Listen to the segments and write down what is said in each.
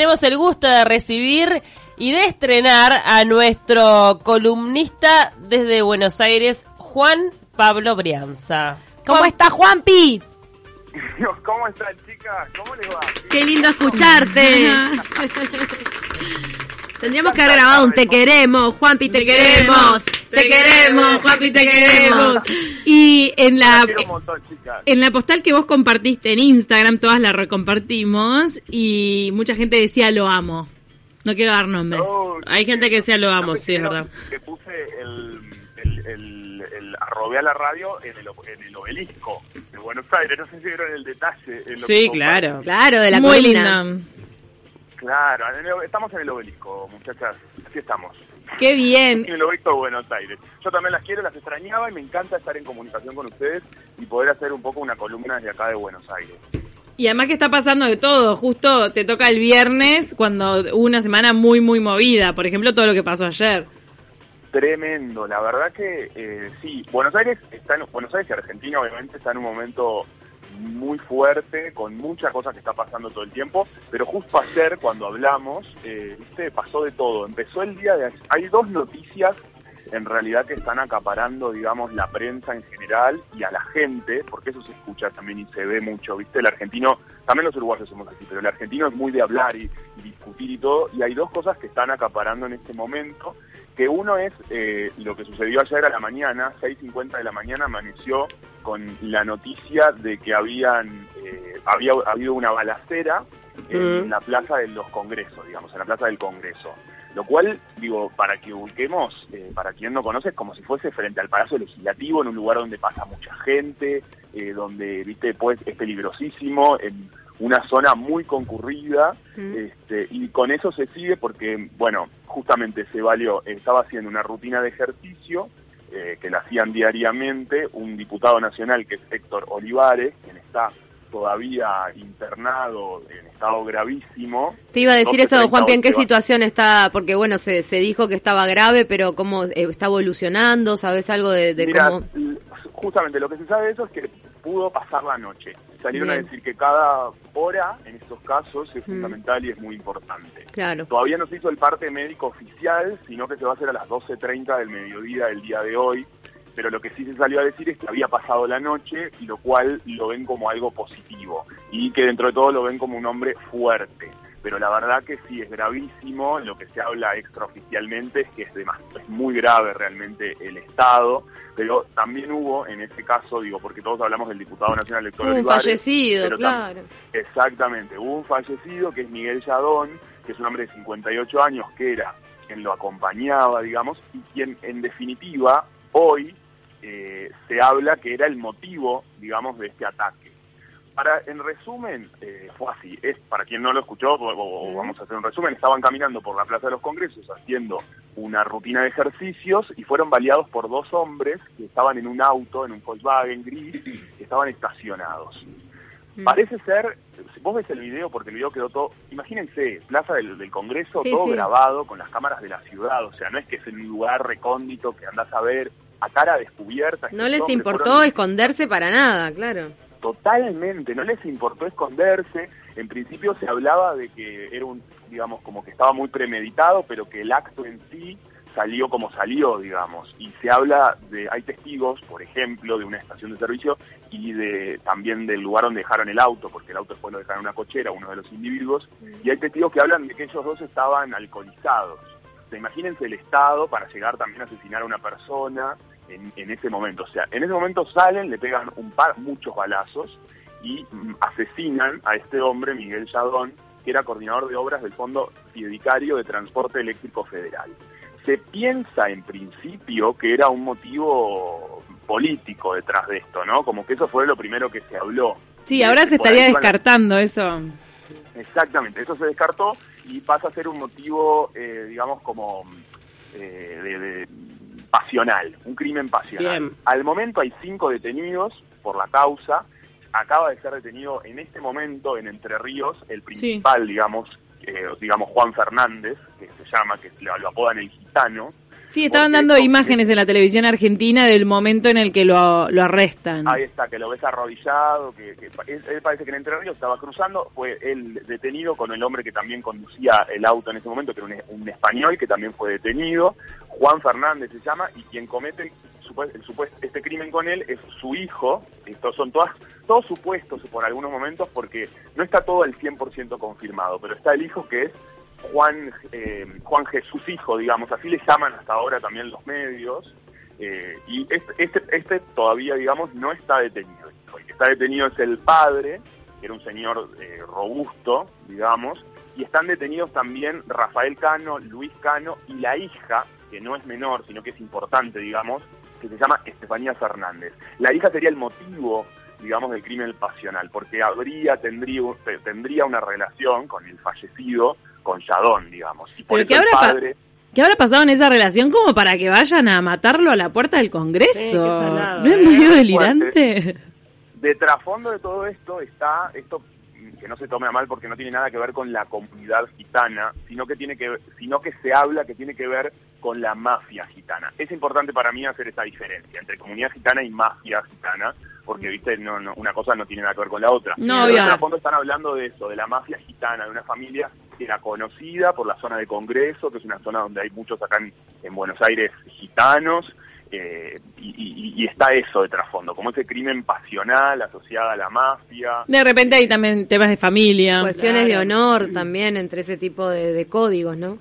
tenemos el gusto de recibir y de estrenar a nuestro columnista desde Buenos Aires, Juan Pablo Brianza. ¿Cómo está Juanpi? ¿Cómo están, chicas? ¿Cómo les va? Qué lindo escucharte. Tendríamos que haber grabado un Te queremos, Juanpi, te queremos. Te queremos, Juanpi, te queremos. Y en la, en la postal que vos compartiste en Instagram, todas la recompartimos y mucha gente decía lo amo. No quiero dar nombres. Hay gente que decía lo amo, ¿no sí, es verdad. Que puse el, el, el, el arrobé a la radio en el, en el obelisco de Buenos Aires. No sé si vieron el detalle. en lo Sí, que claro. Claro, de la Muy columna. linda. Claro, en el- estamos en el obelisco, muchachas. Así estamos. Qué bien. En el obelisco de Buenos Aires. Yo también las quiero, las extrañaba y me encanta estar en comunicación con ustedes y poder hacer un poco una columna desde acá de Buenos Aires. Y además que está pasando de todo. Justo te toca el viernes cuando hubo una semana muy, muy movida. Por ejemplo, todo lo que pasó ayer. Tremendo, la verdad que eh, sí, Buenos Aires está en, Buenos Aires y Argentina obviamente está en un momento muy fuerte, con muchas cosas que está pasando todo el tiempo, pero justo ayer cuando hablamos, eh, viste, pasó de todo. Empezó el día de. Hay dos noticias en realidad que están acaparando, digamos, la prensa en general y a la gente, porque eso se escucha también y se ve mucho, viste, el argentino, también los uruguayos somos así, pero el argentino es muy de hablar y discutir y todo, y hay dos cosas que están acaparando en este momento, que uno es eh, lo que sucedió ayer a la mañana, 6.50 de la mañana, amaneció con la noticia de que habían eh, había habido una balacera en Mm. la plaza de los congresos, digamos, en la plaza del Congreso. Lo cual, digo, para que ubiquemos, eh, para quien no conoce, es como si fuese frente al Palacio Legislativo, en un lugar donde pasa mucha gente, donde, viste, pues es peligrosísimo, en una zona muy concurrida, este, y con eso se sigue porque, bueno, justamente se valió, estaba haciendo una rutina de ejercicio eh, que la hacían diariamente un diputado nacional que es Héctor Olivares, quien está todavía internado en estado gravísimo. Te iba a decir 12, eso, 30, Juanpi, ¿en qué 11 situación está? Porque, bueno, se, se dijo que estaba grave, pero ¿cómo eh, está evolucionando? ¿Sabes algo de, de cómo...? justamente lo que se sabe de eso es que pudo pasar la noche. Salieron Bien. a decir que cada hora en estos casos es Mm. fundamental y es muy importante. Claro. Todavía no se hizo el parte médico oficial, sino que se va a hacer a las 12.30 del mediodía del día de hoy. Pero lo que sí se salió a decir es que había pasado la noche, y lo cual lo ven como algo positivo. Y que dentro de todo lo ven como un hombre fuerte. Pero la verdad que sí, es gravísimo. Lo que se habla extraoficialmente es que es, es muy grave realmente el estado. Pero también hubo, en este caso, digo, porque todos hablamos del diputado nacional Héctor Un Olivares, fallecido, claro. Exactamente, hubo un fallecido que es Miguel Yadón, que es un hombre de 58 años, que era quien lo acompañaba, digamos, y quien en definitiva hoy eh, se habla que era el motivo, digamos, de este ataque. Para, en resumen, eh, fue así. Es para quien no lo escuchó, o, vamos a hacer un resumen. Estaban caminando por la Plaza de los Congresos haciendo una rutina de ejercicios y fueron baleados por dos hombres que estaban en un auto, en un Volkswagen gris, que estaban estacionados. Parece ser, vos ves el video, porque el video quedó todo, imagínense, Plaza del, del Congreso, Sí, todo sí. grabado con las cámaras de la ciudad, o sea, no es que es en un lugar recóndito que andás a ver a cara descubierta. No les importó fueron- esconderse para nada, claro. Totalmente, no les importó esconderse. En principio se hablaba de que era un, digamos, como que estaba muy premeditado, pero que el acto en sí salió como salió, digamos. Y se habla de, hay testigos, por ejemplo, de una estación de servicio y de también del lugar donde dejaron el auto, porque el auto después lo dejaron en una cochera, uno de los individuos, y hay testigos que hablan de que ellos dos estaban alcoholizados. O sea, imagínense el estado para llegar también a asesinar a una persona en, en ese momento. O sea, en ese momento salen, le pegan un par, muchos balazos y mm, asesinan a este hombre, Miguel Yadón, que era coordinador de obras del Fondo Fideicario de Transporte Eléctrico Federal. Se piensa en principio que era un motivo político detrás de esto, ¿no? Como que eso fue lo primero que se habló. Sí, ahora se estaría descartando eso. Exactamente, eso se descartó y pasa a ser un motivo, eh, digamos, como eh, de, de- pasional, un crimen pasional. Bien. Al momento hay cinco detenidos por la causa. Acaba de ser detenido en este momento en Entre Ríos el principal, digamos, eh, digamos Juan Fernández, que se llama, que lo, lo apodan el gitano. Sí, estaban dando esto- imágenes en la televisión argentina del momento en el que lo, lo arrestan. Ahí está, que lo ves arrodillado, que, él, él parece que en Entre Ríos estaba cruzando, fue él detenido con el hombre que también conducía el auto en ese momento, que era un, un español que también fue detenido, Juan Fernández se llama, y quien comete el supuesto, este crimen con él es su hijo, estos son todas, todos supuestos por algunos momentos porque no está todo al 100% confirmado, pero está el hijo que es Juan, eh, Juan Jesús hijo, digamos, así le llaman hasta ahora también los medios, eh, y este, este, este todavía, digamos, no está detenido. El que está detenido es el padre, que era un señor eh, robusto, digamos, y están detenidos también Rafael Cano, Luis Cano y la hija, que no es menor, sino que es importante, digamos, que se llama Estefanía Fernández. La hija sería el motivo, digamos, del crimen pasional, porque habría, tendría, tendría una relación con el fallecido, con Yadón, digamos. Y por Pero eso ¿qué el habrá pa- padre... ¿Qué habrá pasado en esa relación como para que vayan a matarlo a la puerta del Congreso? Sí, qué salado, ¿No es eh. medio delirante? De trasfondo de todo esto está esto que no se tome a mal porque no tiene nada que ver con la comunidad gitana, sino que tiene que sino que se habla que tiene que ver con la mafia gitana. Es importante para mí hacer esta diferencia entre comunidad gitana y mafia gitana, porque viste no, no- una cosa no tiene nada que ver con la otra. No, Pero de trasfondo están hablando de eso, de la mafia gitana, de una familia que era conocida por la zona de Congreso, que es una zona donde hay muchos acá en, en Buenos Aires gitanos, eh, y, y- y está eso de trasfondo, como ese crimen pasional asociado a la mafia. De repente hay también temas de familia. Cuestiones de honor también entre ese tipo de, de códigos, ¿no?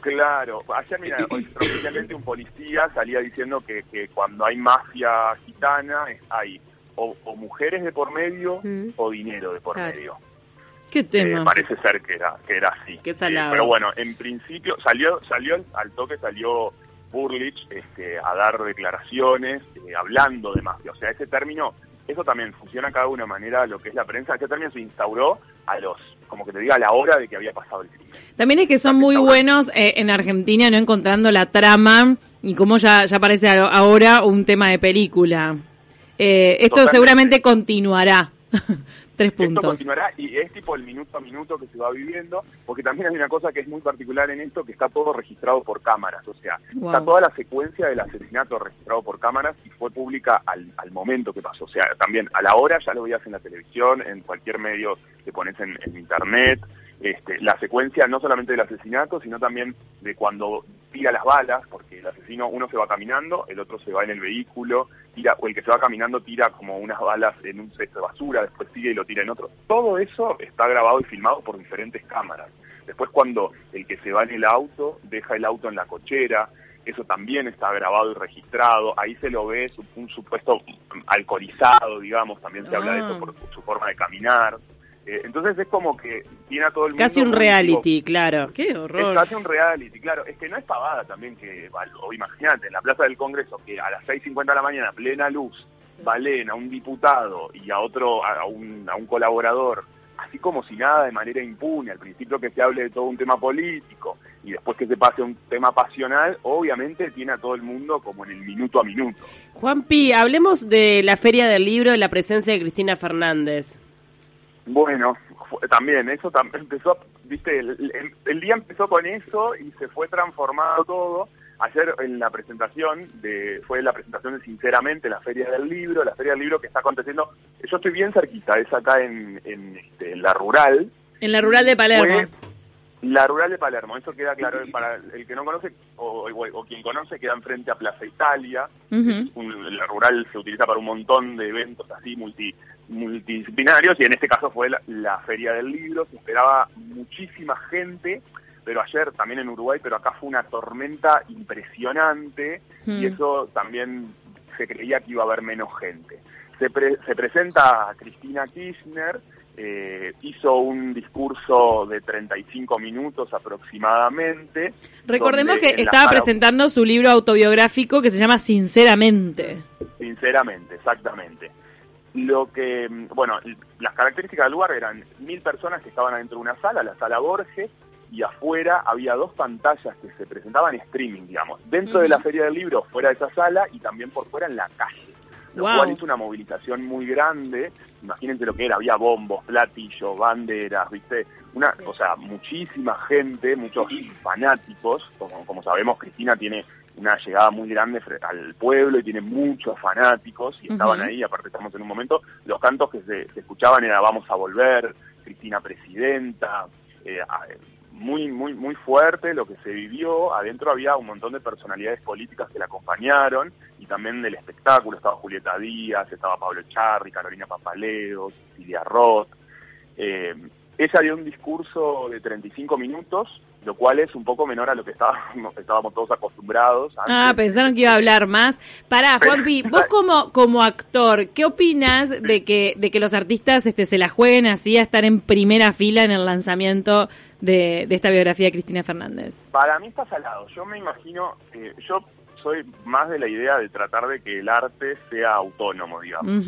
Claro, ayer mira, hoy oficialmente un policía salía diciendo que, que cuando hay mafia gitana hay o, o mujeres de por medio Mm. o dinero de por Claro. medio. ¿Qué tema? Eh, parece ser que era que era así. Qué salado. Eh, pero bueno, en principio salió salió al toque salió Burlich este, a dar declaraciones eh, hablando de mafia. O sea, ese término, eso también funciona acá de una manera lo que es la prensa. Ese término se instauró a los, como que te diga, a la hora de que había pasado el crimen. También es que son muy buenos eh, en Argentina no encontrando la trama y como ya, ya parece ahora un tema de película. Eh, esto Totalmente. seguramente continuará. Tres Esto continuará y es tipo el minuto a minuto que se va viviendo, porque también hay una cosa que es muy particular en esto, que está todo registrado por cámaras, o sea, Wow. está toda la secuencia del asesinato registrado por cámaras y fue pública al, al momento que pasó, o sea, también a la hora ya lo veías en la televisión, en cualquier medio que pones en, en internet, este, la secuencia no solamente del asesinato, sino también de cuando tira las balas, porque el asesino uno se va caminando, el otro se va en el vehículo, tira, o el que se va caminando tira como unas balas en un cesto de basura, después sigue y lo tira en otro. Todo eso está grabado y filmado por diferentes cámaras. Después cuando el que se va en el auto deja el auto en la cochera, eso también está grabado y registrado, ahí se lo ve un supuesto alcoholizado, digamos, también se habla de Ah. eso por su forma de caminar. Eh, entonces es como que tiene a todo el mundo... Casi un reality, claro. Qué es horror. casi un reality, claro. Es que no es pavada también que, o imagínate, en la Plaza del Congreso, que a las 6.50 de la mañana, plena luz, valen a un diputado y a otro, a un, a un colaborador, así como si nada, de manera impune, al principio que se hable de todo un tema político y después que se pase a un tema pasional, obviamente tiene a todo el mundo como en el minuto a minuto. Juanpi, hablemos de la Feria del Libro y la presencia de Cristina Fernández. Bueno, fue- también eso tam- empezó, viste, el, el- el día empezó con eso y se fue transformando todo. Ayer en la presentación de fue la presentación de Sinceramente la Feria del Libro, la Feria del Libro que está aconteciendo. Yo estoy bien cerquita, es acá en, en, este, en la rural. En la rural de Palermo. Fue la rural de Palermo, eso queda claro para el que no conoce o, o- o quien conoce queda enfrente a Plaza Italia. Un- la rural se utiliza para un montón de eventos así multi, multidisciplinarios y en este caso fue la, la feria del libro, se esperaba muchísima gente, pero ayer también en Uruguay, pero acá fue una tormenta impresionante y eso también se creía que iba a haber menos gente. Se, pre- se presenta a Cristina Kirchner, eh, hizo un discurso de 35 minutos aproximadamente. Recordemos que la estaba presentando su libro autobiográfico que se llama Sinceramente. Sinceramente, exactamente. Lo que, bueno, las características del lugar eran mil personas que estaban adentro de una sala, la sala Borges, y afuera había dos pantallas que se presentaban en streaming, digamos, dentro de la. Feria del Libro, fuera de esa sala, y también por fuera en la calle. Lo Wow. cual hizo una movilización muy grande. Imagínense lo que era, había bombos, platillos, banderas, ¿viste? Una, o sea, muchísima gente, muchos fanáticos. Como, como sabemos, Cristina tiene una llegada muy grande al pueblo y tiene muchos fanáticos y estaban ahí, aparte estamos en un momento, los cantos que se, se escuchaban era Vamos a volver, Cristina Presidenta, eh, muy, muy, muy fuerte lo que se vivió. Adentro había un montón de personalidades políticas que la acompañaron y también del espectáculo. Estaba Julieta Díaz, estaba Pablo Charri, Carolina Papaleo, Cecilia Roth. Eh, ella dio un discurso de 35 minutos, lo cual es un poco menor a lo que estábamos, estábamos todos acostumbrados. Ah, antes. pensaron que iba a hablar más. Pará, Juanpi, vos como, como actor, ¿qué opinas de que, de que los artistas este, se la jueguen así a estar en primera fila en el lanzamiento de, de esta biografía de Cristina Fernández? Para mí está salado. Yo me imagino, eh, yo soy más de la idea de tratar de que el arte sea autónomo, digamos.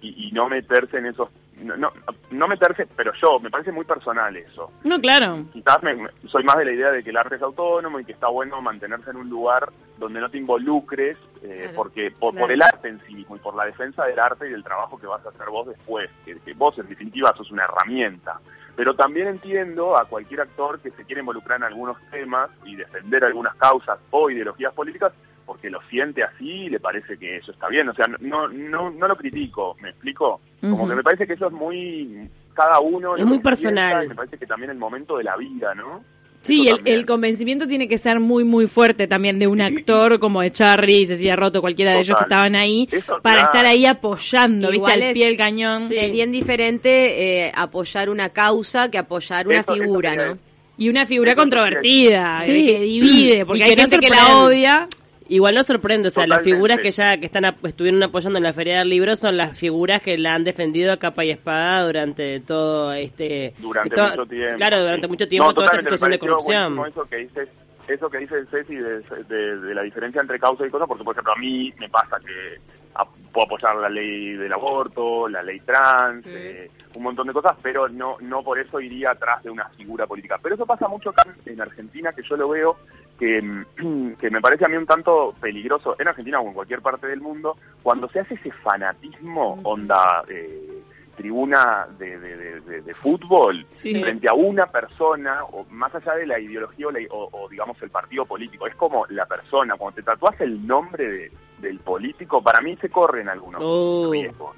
Y, y no meterse en esos no, no, no meterse pero yo me parece muy personal eso No, claro. quizás me- me- soy más de la idea de que el arte es autónomo y que está bueno mantenerse en un lugar donde no te involucres eh, Claro, porque por, claro. por el arte en sí mismo y por la defensa del arte y del trabajo que vas a hacer vos después que, que vos en definitiva sos una herramienta pero también entiendo a cualquier actor que se quiere involucrar en algunos temas y defender algunas causas o ideologías políticas porque lo siente así y le parece que eso está bien. O sea, no, no, no lo critico, ¿me explico? Como que me parece que eso es muy... Cada uno... Es muy personal. y me parece que también el momento de la vida, ¿no? Sí, el, el convencimiento tiene que ser muy, muy fuerte también de un actor como de Charlie, Cecilia Roto, cualquiera de ellos que estaban ahí, Eso, para claro. estar ahí apoyando, ¿viste? Al pie del cañón. Sí. Es bien diferente eh, apoyar una causa que apoyar una Eso- figura, ¿no? Y una figura controvertida, Sí. eh, que divide, porque Y hay que no gente que la odia. Igual no sorprende, o sea, las figuras que ya que están estuvieron apoyando en la Feria del Libro son las figuras que la han defendido a capa y espada durante todo este Durante mucho tiempo. Claro, durante mucho tiempo No, toda esta situación de corrupción. Eso que dices, eso que dice Ceci de, de- de la diferencia entre causa y cosa, porque por ejemplo a mí me pasa que a- puedo apoyar la ley del aborto, la ley trans, eh, un montón de cosas, pero no no por eso iría atrás de una figura política. Pero eso pasa mucho acá en Argentina, que yo lo veo que, que me parece a mí un tanto peligroso en Argentina o en cualquier parte del mundo, cuando se hace ese fanatismo, onda eh, tribuna de, de- de- de- de fútbol, Sí. frente a una persona, o más allá de la ideología o, la- o- o, digamos el partido político, es como la persona, cuando te tatuas el nombre de- del político, para mí se corren algunos Oh. riesgos.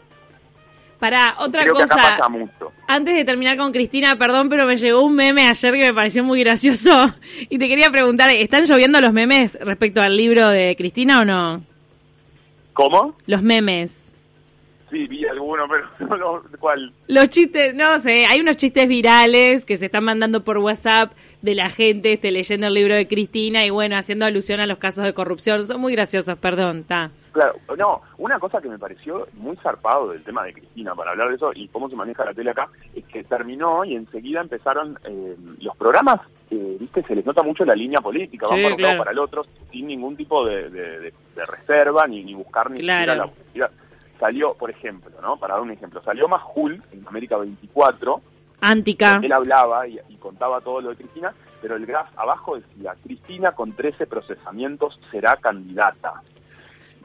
Para otra Creo que acá cosa, pasa mucho. antes de terminar con Cristina, perdón, pero me llegó un meme ayer que me pareció muy gracioso y te quería preguntar, ¿están lloviendo los memes respecto al libro de Cristina o no? ¿Cómo? Los memes. Sí, vi alguno, pero no ¿cuál? Los chistes, no sé, hay unos chistes virales que se están mandando por WhatsApp de la gente este, leyendo el libro de Cristina y bueno, haciendo alusión a los casos de corrupción. Son muy graciosos, perdón, está. Claro, no, una cosa que me pareció muy zarpado del tema de Cristina, para hablar de eso y cómo se maneja la tele acá, es que terminó y enseguida empezaron eh, los programas, eh, viste, se les nota mucho la línea política, van Sí, para un lado para el otro, sin ningún tipo de, de- de- de reserva, ni, ni buscar ni Claro. siquiera la publicidad. Salió, por ejemplo, ¿no? Para dar un ejemplo, salió Majul en América 24, Antica. él hablaba y, y contaba todo lo de Cristina, pero el graph abajo decía, Cristina con 13 procesamientos será candidata.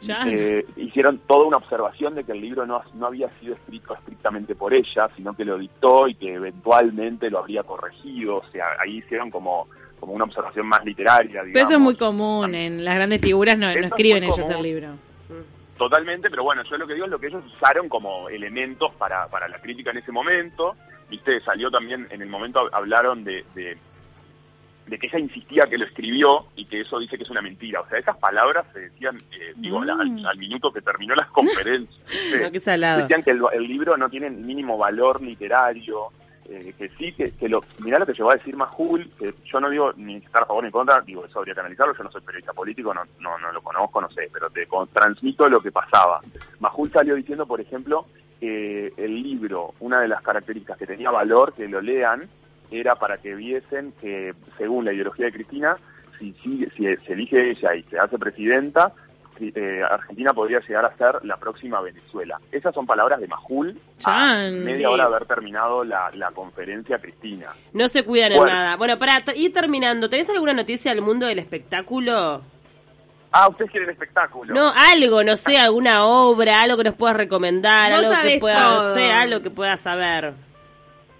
Ya. Eh, hicieron toda una observación de que el libro no, no había sido escrito estrictamente por ella, sino que lo dictó y que eventualmente lo habría corregido. O sea, ahí hicieron como, como una observación más literaria, digamos. Pero eso es muy común, en las grandes figuras no, no es escriben ellos común. el libro. Totalmente, pero bueno, yo lo que digo es lo que ellos usaron como elementos para, para la crítica en ese momento. Viste, salió también, en el momento hablaron de, de, de que ella insistía que lo escribió y que eso dice que es una mentira. O sea, esas palabras se decían, eh, digo, al, al minuto que terminó las conferencias. ¿viste? No, qué salado. Decían que el, el libro no tiene mínimo valor literario, eh, que sí, que, que lo, mirá lo que llegó a decir Majul, que yo no digo ni estar a favor ni contra, digo, eso habría que analizarlo, yo no soy periodista político, no, no, no lo conozco, no sé, pero te transmito lo que pasaba. Majul salió diciendo, por ejemplo, que el libro, una de las características que tenía valor que lo lean, era para que viesen que, según la ideología de Cristina, si, sigue- si se elige ella y se hace presidenta, eh, Argentina podría llegar a ser la próxima Venezuela. Esas son palabras de Majul a media sí. hora de haber terminado la, la conferencia Cristina. No se cuidan Bueno. en nada. Bueno, para ir terminando, ¿tenés alguna noticia del mundo del espectáculo? Ah, ustedes quieren espectáculo. No, algo, no sé, alguna obra, algo que nos puedas recomendar, algo que pueda, no todo. sé, algo que puedas saber.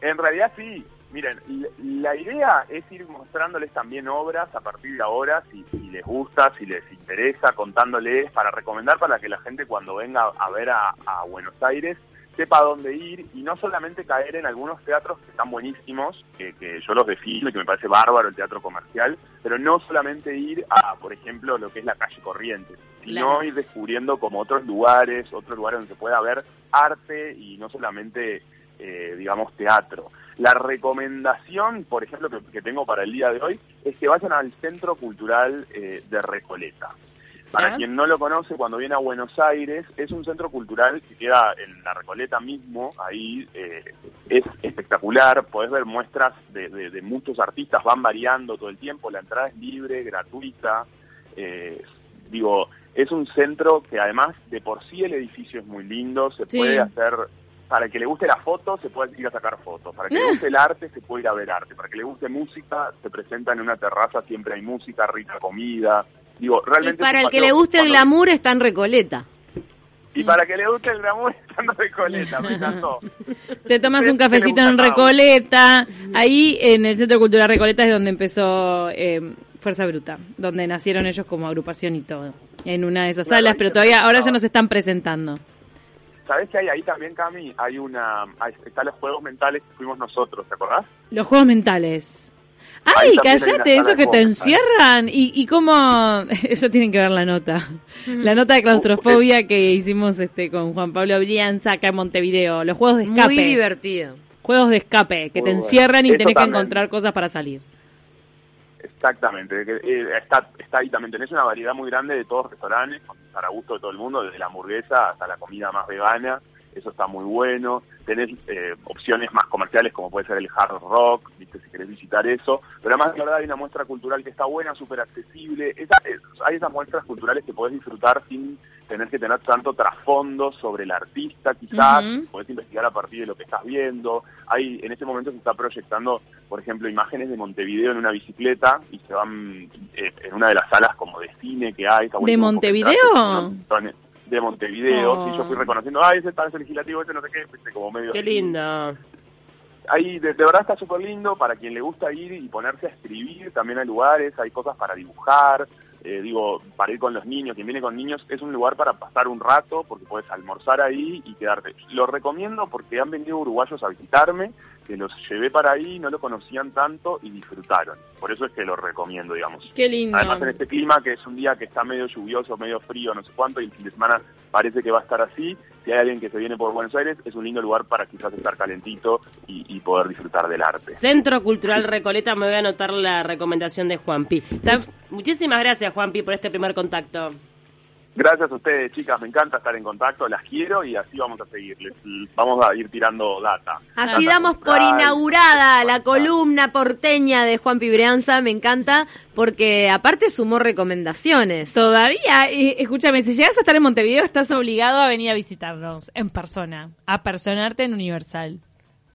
En realidad sí. Miren, la idea es ir mostrándoles también obras a partir de ahora, si, si les gusta, si les interesa, contándoles para recomendar para que la gente cuando venga a ver a, a Buenos Aires sepa dónde ir y no solamente caer en algunos teatros que están buenísimos, que, que yo los defino y que me parece bárbaro el teatro comercial, pero no solamente ir a, por ejemplo, lo que es la calle Corrientes, sino Claro. ir descubriendo como otros lugares, otros lugares donde se pueda ver arte y no solamente, eh, digamos, teatro. La recomendación, por ejemplo, que, que tengo para el día de hoy, es que vayan al Centro Cultural eh, de Recoleta. Para quien no lo conoce, cuando viene a Buenos Aires, es un centro cultural que queda en la Recoleta mismo, ahí eh, es espectacular, podés ver muestras de, de- de muchos artistas, van variando todo el tiempo, la entrada es libre, gratuita, eh, digo, es un centro que además de por sí el edificio es muy lindo, se Sí. puede hacer, para el que le guste la foto se puede ir a sacar fotos, para el que le guste el arte se puede ir a ver arte, para el que le guste música se presenta en una terraza, siempre hay música, rica comida, digo, Y realmente... para el que le guste el glamour está en Recoleta. Y para que le guste el glamour estando de coleta, me encantó. Te tomas ¿Qué- un cafecito en? Recoleta. Ahí en el Centro Cultural Recoleta es donde empezó eh, Fuerza Bruta, donde nacieron ellos como agrupación y todo. En una de esas Claro, salas, pero todavía ahora ya presentaba. no se están presentando. ¿Sabés qué hay ahí también, Cami? Hay una... hay- están los juegos mentales que fuimos nosotros, ¿te acordás? Los juegos mentales. ¡Ay, cállate! Eso que te encierran. ¿Y, y cómo...? Eso tienen que ver la nota. La nota de claustrofobia que hicimos este con Juan Pablo Brianza acá en Montevideo. Los juegos de escape. Muy divertido. Juegos de escape, que Muy te bueno. encierran y Eso tenés que también. encontrar cosas para salir. Exactamente, eh, está, está ahí también. Tenés una variedad muy grande de todos los restaurantes, para gusto de todo el mundo, desde la hamburguesa hasta la comida más vegana. Eso está muy bueno. Tenés eh, opciones más comerciales como puede ser el hard rock, ¿viste? si querés visitar eso. Pero además, la verdad, hay una muestra cultural que está buena, súper accesible. Esa- es- hay esas muestras culturales que podés disfrutar sin tener que tener tanto trasfondo sobre el artista, quizás. Ujú. Podés investigar a partir de lo que estás viendo. Hay, en este momento se está proyectando, por ejemplo, imágenes de Montevideo en una bicicleta y se van eh, en una de las salas como de cine que hay. Está ¿De Montevideo? De Montevideo, Oh. sí, yo fui reconociendo, ah, ese tal, ese legislativo, ese no sé qué, viste, como medio... Qué lindo. Ahí, de, de verdad está súper lindo, para quien le gusta ir y ponerse a escribir, también hay lugares, hay cosas para dibujar, eh, digo, para ir con los niños, quien viene con niños, es un lugar para pasar un rato, porque puedes almorzar ahí y quedarte. Lo recomiendo porque han venido uruguayos a visitarme, que los llevé para ahí, no lo conocían tanto y disfrutaron. Por eso es que lo recomiendo, digamos. Qué lindo. Además en este clima que es un día que está medio lluvioso, medio frío, no sé cuánto, y el fin de semana parece que va a estar así. Si hay alguien que se viene por Buenos Aires, es un lindo lugar para quizás estar calentito y, y poder disfrutar del arte. Centro Cultural Recoleta, me voy a anotar la recomendación de Juanpi. Muchísimas gracias, Juanpi, por este primer contacto. Gracias a ustedes, chicas, me encanta estar en contacto, las quiero y así vamos a seguir. Les- vamos a ir tirando data. Así Data damos por inaugurada la data. columna porteña de Juan Pibreanza, me encanta, porque aparte sumó recomendaciones. Todavía, y, escúchame, si llegas a estar en Montevideo, estás obligado a venir a visitarnos en persona, a personarte en Universal.